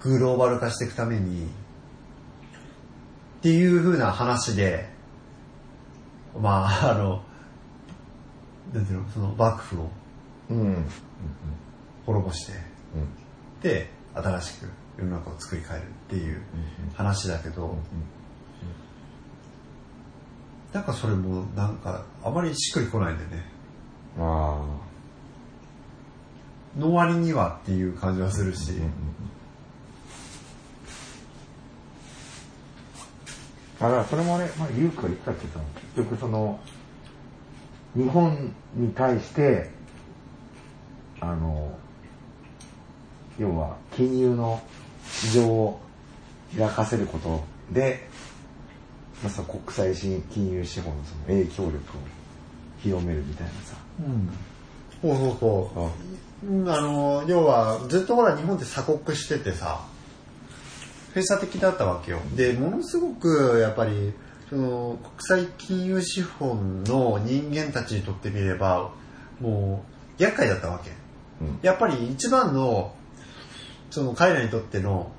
うグローバル化していくためにっていう風な話でまああのなんていうのその幕府をうん。うん。滅ぼしてで新しく世の中を作り変えるっていう話だけど、なんかそれもなんかあまりしっくりこないんだよね。あの割にはっていう感じはするし、あ。だからそれもね、まあ、ユークが言ったけど、結局その、日本に対して、あの、要は金融の市場を開かせることで、まあ、その国際金融資本のその影響力を広めるみたいなさ。そうそうそう、うんあの要はずっとほら日本って鎖国しててさ閉鎖的だったわけよ。でものすごくやっぱりその国際金融資本の人間たちにとってみればもう厄介だったわけ、うん。やっぱり一番のその彼らにとっての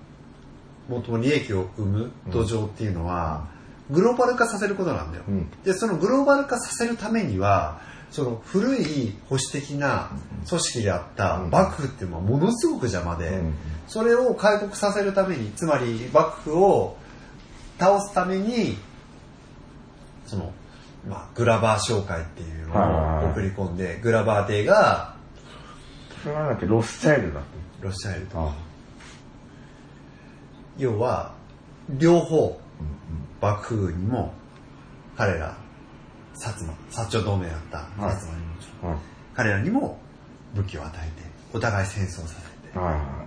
最も利益を生む土壌っていうのは、グローバル化させることなんだよ、うん。でそのグローバル化させるためにはその古い保守的な組織であったうん。幕府っていうのはものすごく邪魔で、うん。それを開国させるためにつまり幕府を倒すためにその、まあ、グラバー商会っていうのを送り込んでグラバー邸がそれはなんだっけ、ロスチャイルだって。ロシアイルと。あ。要は両方幕府にも彼ら薩摩薩長同盟だったはい。薩摩にも。彼らにも武器を与えてお互い戦争させて。はいは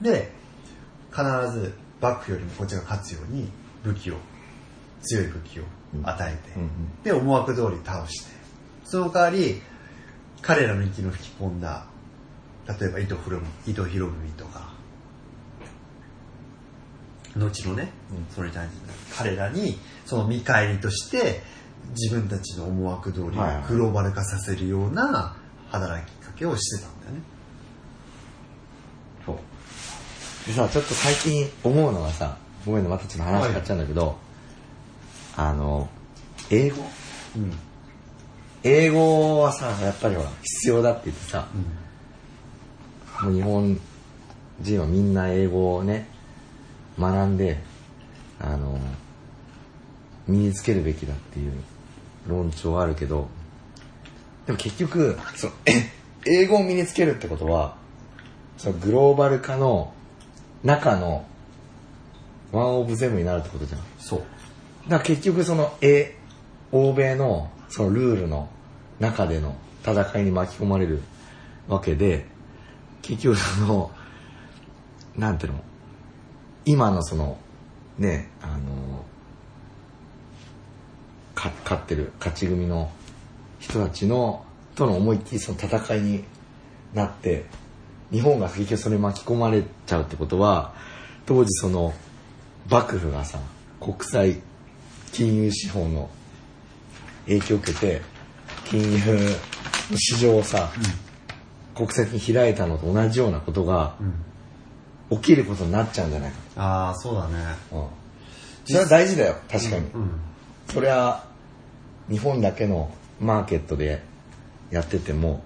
で必ず幕府よりもこっちが勝つように武器を強い武器を与えて、うんうん。で思惑通り倒して。その代わり彼らの息の吹き込んだ例えば糸広糸広文とか。後のね、それに対して彼らにその見返りとして自分たちの思惑通りはいはい。グローバル化させるような働きかけをしてたんだよね。そう。でさ、ちょっと最近思うのがさ、ごめんね、またちょっと話変わっちゃうんだけど、あの、英語？うん。英語はさ、やっぱりほら、必要だって言ってさ、もう日本人はみんな英語をね、学んで、あの、身につけるべきだっていう論調はあるけど、でも結局、そのえ英語を身につけるってことは、そのグローバル化の中のワンオブゼムになるってことじゃん。そう。だから結局その、え、欧米のそのルールの中での戦いに巻き込まれるわけで、結局その、なんていうの、今のその、ね、あの、か勝ってる勝ち組の人たちの、との思いっきりその戦いになって、日本が結局それ巻き込まれちゃうってことは、当時その、幕府がさ、国際金融資本の影響を受けて、金融の市場をさ、うん。国際的に開いたのと同じようなことが起きることになっちゃうんじゃないかああ、そうだね。と。うん。それは大事だよ、確かに。うん。それは日本だけのマーケットでやってても、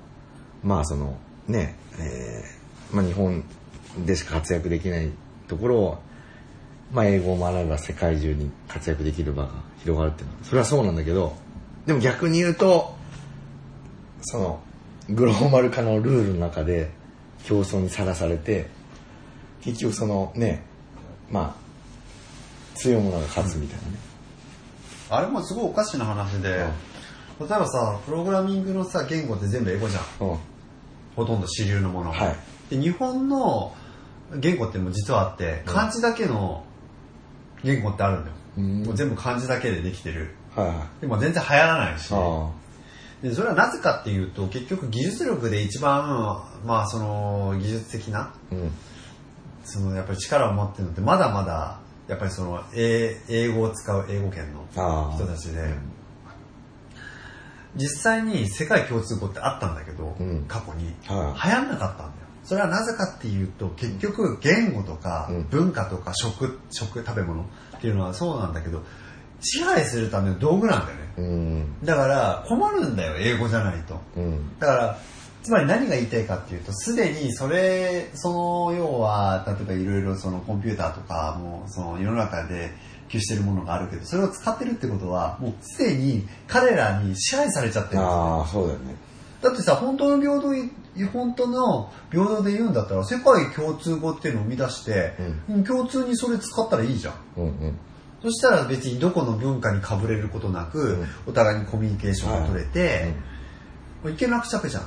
まあそのね、えーまあ日本でしか活躍できないところを、まあ英語を学べば世界中に活躍できる場が広がるっていうのは、それはそうなんだけど、でも逆に言うと、その、グローバル化のルールの中で競争にさらされて、結局そのね、まあ、強いものが勝つみたいなね。あれもすごいおかしな話で、例えばさ、プログラミングのさ、言語って全部英語じゃん。うん。ほとんど主流のもの。はいで、日本の言語っても実はあって、漢字だけの言語ってあるんだよ。うんもう全部漢字だけでできてる。はいはい。でも全然流行らないし。あでそれはなぜかっていうと、結局技術力で一番、まあその技術的な、あ。うん。そのやっぱり力を持ってるのってまだまだ、やっぱりその英英語を使う英語圏の。人たちで、実際に世界共通語ってあったんだけど、うん過去に、はい流行んなかったんだよ。それはなぜかっていうと、結局言語とかうん文化とか食、食、食べ物っていうのはそうなんだけど、支配するための道具なんだよね。うん。だから困るんだよ、英語じゃないと。うん。だから、つまり何が言いたいかっていうと、すでにそれ、その要は、例えばいろいろそのコンピューターとかも、その世の中で普及してるものがあるけど、それを使ってるってことは、もうすでに彼らに支配されちゃってるんですよ。ああ、そうだよね。だってさ、本当の平等い、本当の平等で言うんだったら、世界共通語っていうのを生み出して、うん共通にそれ使ったらいいじゃん。うんうん。そしたら別にどこの文化にかぶれることなく、うんお互いにコミュニケーションが取れて、はいもういけなくちゃくじゃん。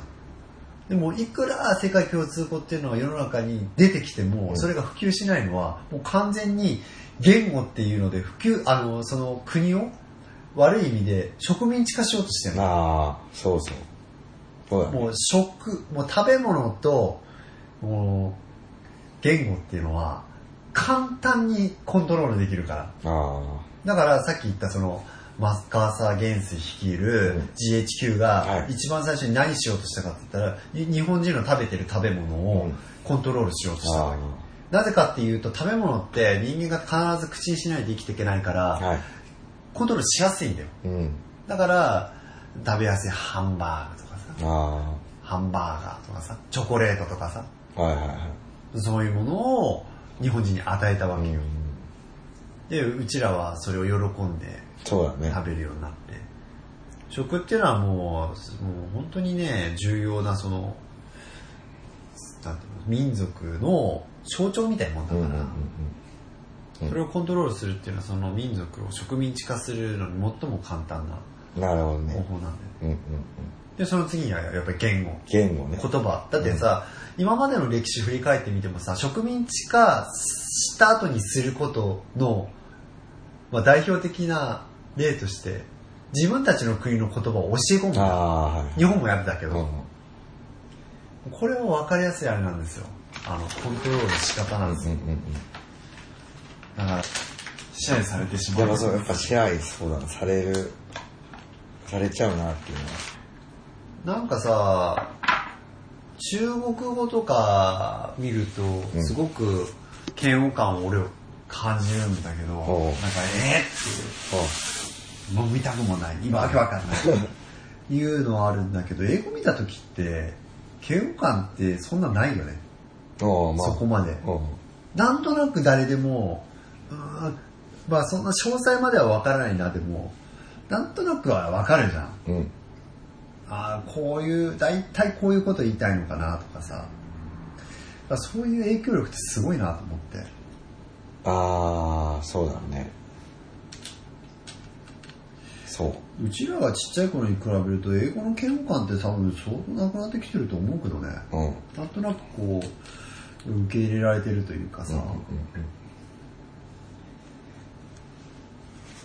でも、いくら世界共通語っていうのが世の中に出てきても、うんそれが普及しないのは、もう完全に言語っていうので普及、あの、その国を悪い意味で植民地化しようとしてるの。ああ、そうそう。そうだね。もう食、もう食べ物と、もう、言語っていうのは、簡単にコントロールできるから。あだからさっき言ったその、マッカーサー・ゲンス率いるうん GHQ はいが一番最初に何しようとしたかって言ったら、に日本人の食べてる食べ物をうんコントロールしようとあ。した。なぜかっていうと食べ物って人間が必ず口にしないと生きていけないから、あ。はい。コントロールしやすいんだよ。うん。だから、食べやすいハンバーグとかさ、あハンバーガーとかさ、チョコレートとかさ、あ。はいはいはい。そういうものを日本人に与えたわけよ。うん。で、うちらはそれを喜んでそうだね。食べるようになって。食っていうのはもう、もう本当にね、重要なその、なんていうの、民族の象徴みたいなもんだから、うんうんうんうん。それをコントロールするっていうのはその民族を植民地化するのに最も簡単ななるほど方ね。法なんだよ。うんうんうん。で、その次にはやっぱり言語。言語ね。言葉。だってさ、今までの歴史振り返ってみてもさ、植民地化した後にすることの、まあ、代表的な例として、自分たちの国の言葉を教え込むはい。日本もやってたけど、うんこれは分かりやすいあれなんですよ。あの、コントロールの仕方なんですよ。うんうんうん。だから、支配されてしまう、やっぱ支配、そうだな、される、されちゃうなっていうのは。なんかさ、中国語とか見ると、んすごく嫌悪感を俺を感じるんだけど、なんか、えー、ってもう見たくもない、今わけわかんない、いうのはあるんだけど、英語見た時って、嫌悪感ってそんなないよね。まあ。そこまで。なんとなく誰でも、まあそんな詳細まではわからないな、でも、なんとなくはわかるじゃん。うん。ああ、こういう、大体こういうこと言いたいのかなとかさ。だからそういう影響力ってすごいなと思って。ああ、そうだね。そううちらがちっちゃい頃に比べると英語の嫌悪感って多分相当なくなってきてると思うけどねうんなんとなくこう受け入れられてるというかさ、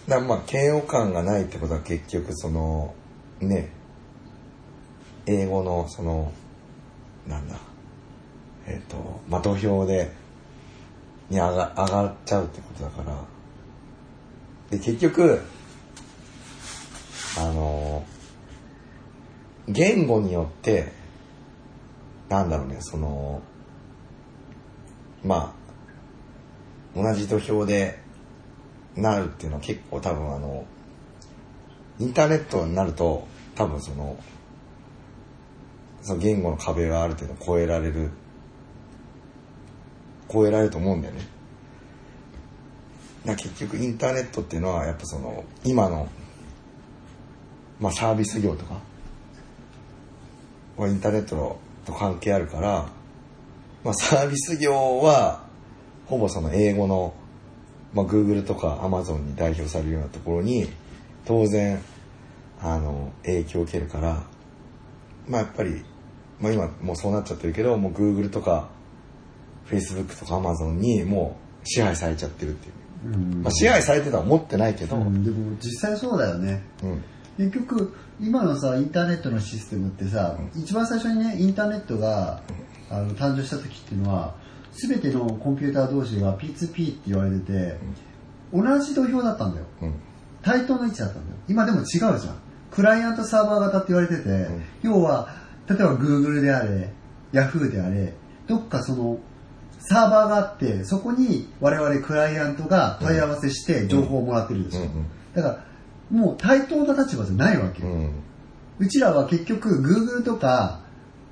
だからまあ嫌悪感がないってことは結局そのね英語のそのなんだえっ、とまあ土俵でに上が上がっちゃうってことだから。で結局あの言語によってなんだろうねそのまあ同じ土俵でなるっていうのは結構多分あの、インターネットになると多分その、その言語の壁がある程度超えられる、超えられると思うんだよね。だ結局インターネットっていうのはやっぱその、今の、まあサービス業とか、はインターネットと関係あるから、まあサービス業は、ほぼその英語のまあ、Google とか Amazon に代表されるようなところに当然あの影響を受けるからまあやっぱり、まあ、今もうそうなっちゃってるけどもう Google とか Facebook とか Amazon にもう支配されちゃってるっていう、うん。まあ、支配されてとは思ってないけど、うんでも実際そうだよね。うん。結局今のさインターネットのシステムってさ、一番最初にねインターネットがあの誕生した時っていうのは全てのコンピューター同士が P2P って言われてて、同じ土俵だったんだよ。うん。対等の位置だったんだよ。今でも違うじゃんクライアントサーバー型って言われてて、ん。要は例えば Google であれ Yahoo であれどっかそのサーバーがあってそこに我々クライアントが問い合わせして情報をもらってるでしょ、うんうん。だからもう対等な立場じゃないわけ。よ、うん。うちらは結局 Google とか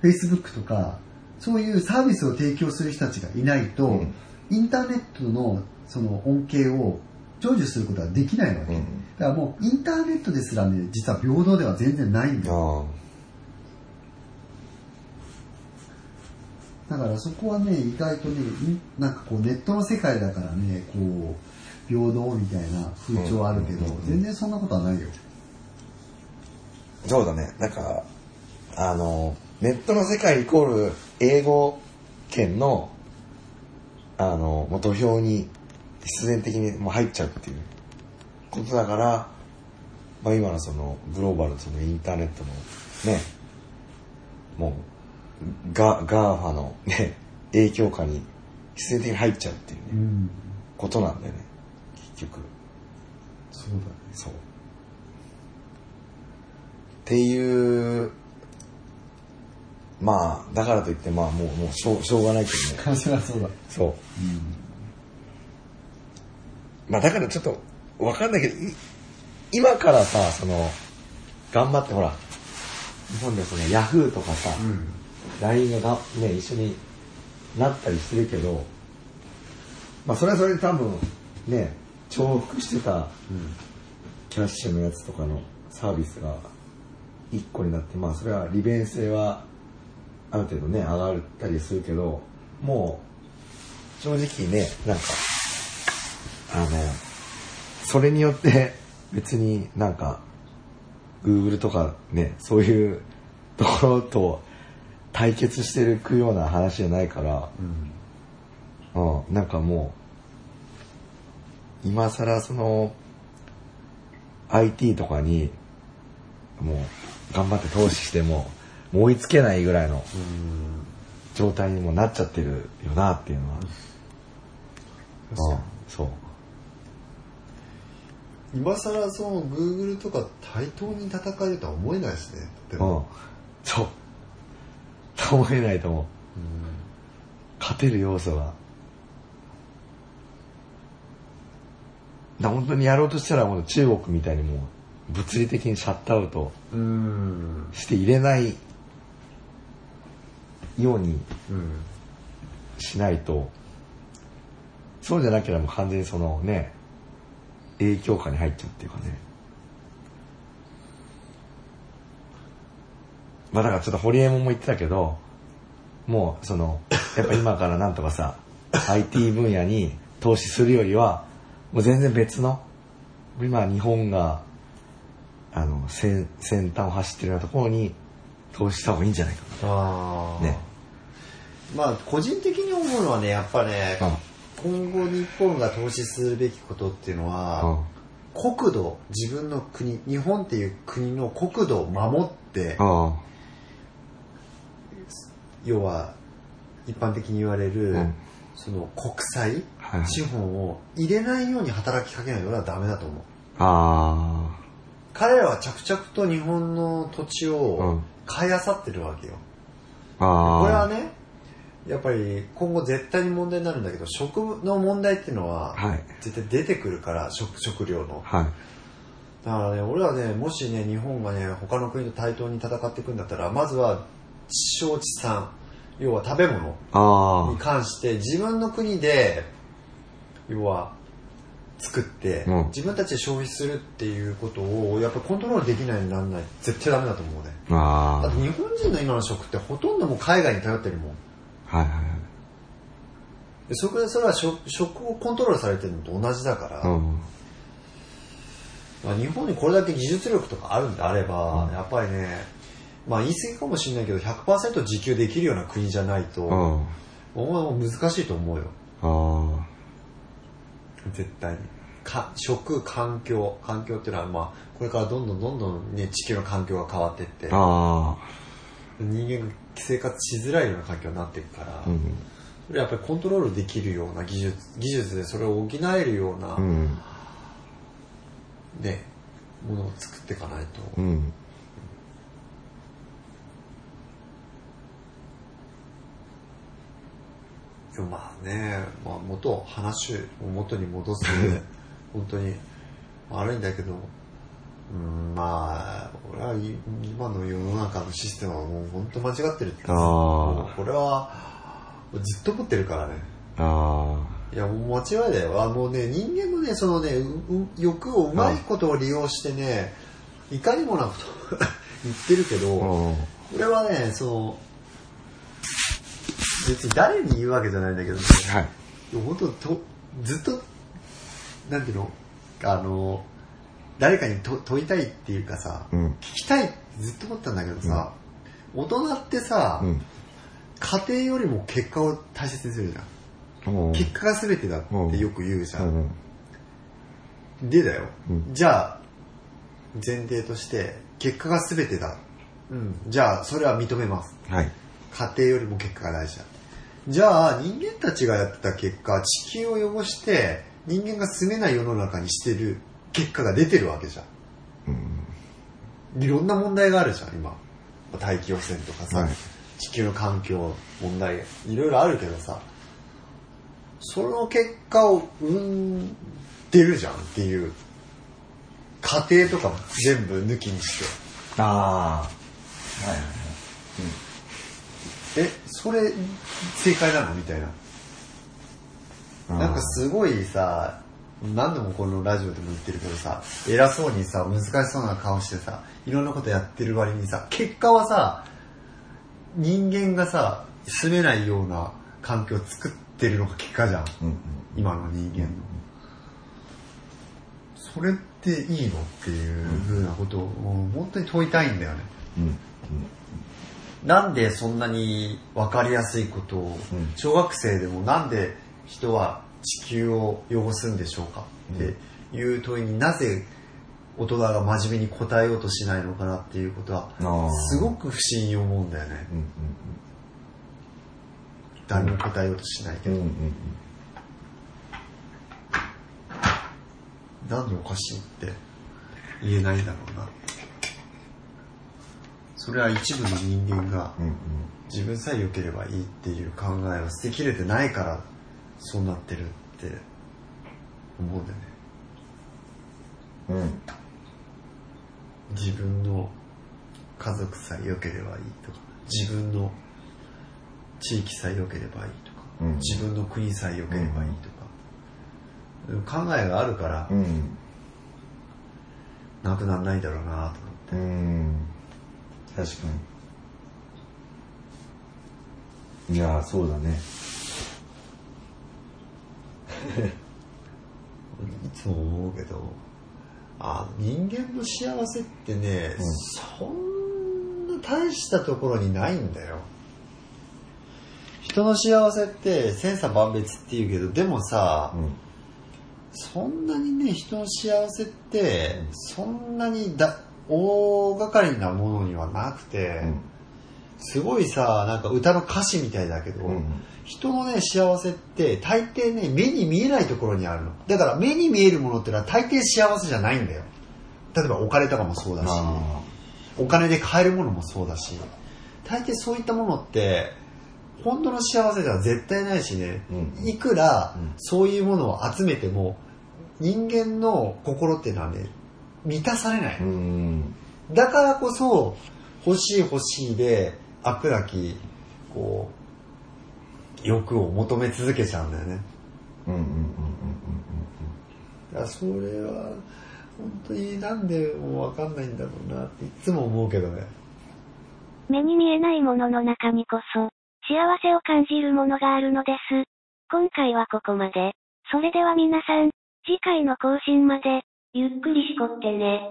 Facebook とかそういうサービスを提供する人たちがいないと、うん。インターネットのその恩恵を成就することはできないわけ、うん。だからもうインターネットですらね実は平等では全然ないんだよ。あだからそこはね意外とねんなんかこうネットの世界だからねこう平等みたいな風潮はあるけど、全然そんなことはないよ。あそうだね。なんかあのネットの世界イコール英語圏のあの土俵に必然的にもう入っちゃうっていう。ことだから、まあ、今のそのグローバルのそのインターネットのねもうガガーファのね影響下に必然的に入っちゃうっていうね、うん。ことなんだよね結局。そうだね。そう。っていうまあだからといってまあもうもうしょうしょうがないけどね。そうだ。そうまあだからちょっとわかんないけどい今からさその頑張ってほら日本ではそのヤフーとかさ、LINE ががね一緒になったりしてるけどまあそれはそれで多分ね重複してたキャッシュのやつとかのサービスが1個になってまあそれは利便性はある程度ね上がったりするけどもう正直ねなんかあのそれによって 別になんか Google とかねそういうところと対決していくような話じゃないから、うん、なんかもう今更その IT とかにもう頑張って投資してももう追いつけないぐらいの状態にもなっちゃってるよなっていうのは、うん、そう今更その Google とか対等に戦えるとは思えないですね。でうん。も、そう。と思えないと思う。勝てる要素がだ本当にやろうとしたらもう中国みたいにもう物理的にシャットアウトうん。して入れないようにうん。しないと。そうじゃなければもう完全にそのね影響下に入っちゃうっていうかね。まあだからちょっと堀江門も言ってたけどもうそのやっぱ今からなんとかさ IT 分野に投資するよりはもう全然別の今日本があの先先端を走ってるようなところに投資した方がいいんじゃないかああね。まあ個人的に思うのはねやっぱね、な今後日本が投資するべきことっていうのは、国土自分の国日本っていう国の国土を守ってあ要は一般的に言われる、うん。その国債、資本を入れないように働きかけないと俺はダメだと思う。あ彼らは着々と日本の土地うをん。買い漁ってるわけよ、あああこれはねやっぱり今後絶対に問題になるんだけど食の問題っていうのははい。絶対出てくるから食食料の。はい。だからね俺はねもしね日本がね他の国と対等に戦っていくんだったらまずは地消地産要は食べ物あに関して自分の国で要は作って、うん。自分たちで消費するっていうことをやっぱコントロールできないようにならない絶対ダメだと思うね。ああだって日本人の今の食ってほとんどもう海外に頼ってるもんはいはいはい。でそこでそれは食食をコントロールされてるのと同じだから、うん。まあ、日本にこれだけ技術力とかあるんであれば、やっぱりね、まあ言い過ぎかもしれないけど、100%自給できるような国じゃないと、うん。お前も難しいと思うよ。あ絶対に。か食、環境。環境っていうのは、まあ、これからどんどんどんどんね、地球の環境が変わっていって。あ、あ人間が生活しづらいような環境になっていくから、あうんそれやっぱりコントロールできるような技術、技術でそれを補えるような、うんね、ものを作っていかないと。うんでもまあね、まあ、元話を元に戻すとね 本当に悪いんだけどうんまあ俺はい今の世の中のシステムはもう本当間違ってるってこれはずっと思ってるからね。あいやもう間違いだよ。あもうね人間のねそのね欲をうまいことを利用してねいかにもなこと 言ってるけど、あうん。俺はねその別に誰に言うわけじゃないんだけどね。はい。本当とずっとなんていうの？あの誰かにと問いたいっていうかさ、うん。聞きたいってずっと思ったんだけどさ、大人ってさ、うん。家庭よりも結果を大切にするじゃん、う。ん結果が全てだってよく言うじゃん、うん。でだよ、うん。じゃあ前提として結果が全てだ、うん、じゃあそれは認めます。はい。家庭よりも結果が大事だ。じゃあ人間たちがやってた結果地球を汚して人間が住めない世の中にしてる結果が出てるわけじゃん。いろんな問題があるじゃん今。大気汚染とかさ、はい。地球の環境問題いろいろあるけどさその結果を生んでるじゃんっていう家庭とかも全部抜きにして。ああはいはいえそれ正解なの？みたいな。はいなんかすごいさ何度もこのラジオでも言ってるけどさ偉そうにさ難しそうな顔してさいろんなことやってる割にさ結果はさ人間がさ住めないような環境を作ってるのが結果じゃん。うんうん。今の人間の。それっていいの？っていうふうなことを本当に問いたいんだよね。うん。なんでそんなに分かりやすいことを、うん。小学生でもなんで人は地球を汚すんでしょうかっていう問いになぜ大人が真面目に答えようとしないのかなっていうことはすごく不思議に思うんだよね。うん誰も答えようとしないけど、うんうん。うんなんでおかしいって言えないんだろうなそれは一部の人間がうんうん自分さえ良ければいいっていう考えを捨てきれてないからそうなってるって思うんだよね。うん。自分の家族さえ良ければいいとか自分の地域さえ良ければいいとか、うん。自分の国さえ良ければいいとか、考えがあるからうん。なくならないだろうなと思って。うん。確かに。いやそうだねいつも思うけどあ人間の幸せってね、うん。そんな大したところにないんだよ。人の幸せって千差万別って言うけどでもさ、うん。そんなにね人の幸せってそんなにだ大掛かりなものにはなくて、うんすごいさなんか歌の歌詞みたいだけど、うん。人のね幸せって大抵ね目に見えないところにあるの。だから目に見えるものってのは大抵幸せじゃないんだよ。例えばお金とかもそうだしあお金で買えるものもそうだし。大抵そういったものって本当の幸せでは絶対ないしね、うんいくらうん。そういうものを集めても人間の心っていうのはね満たされない、だからこそ欲しい欲しいで悪なきこう欲を求め続けちゃうんだよねうんうんうんうんだからそれは本当になんでもう分かんないんだろうなっていつも思うけどね目に見えないものの中にこそ、幸せを感じるものがあるのです。今回はここまで。それでは皆さん、次回の更新まで、ゆっくりしこってね。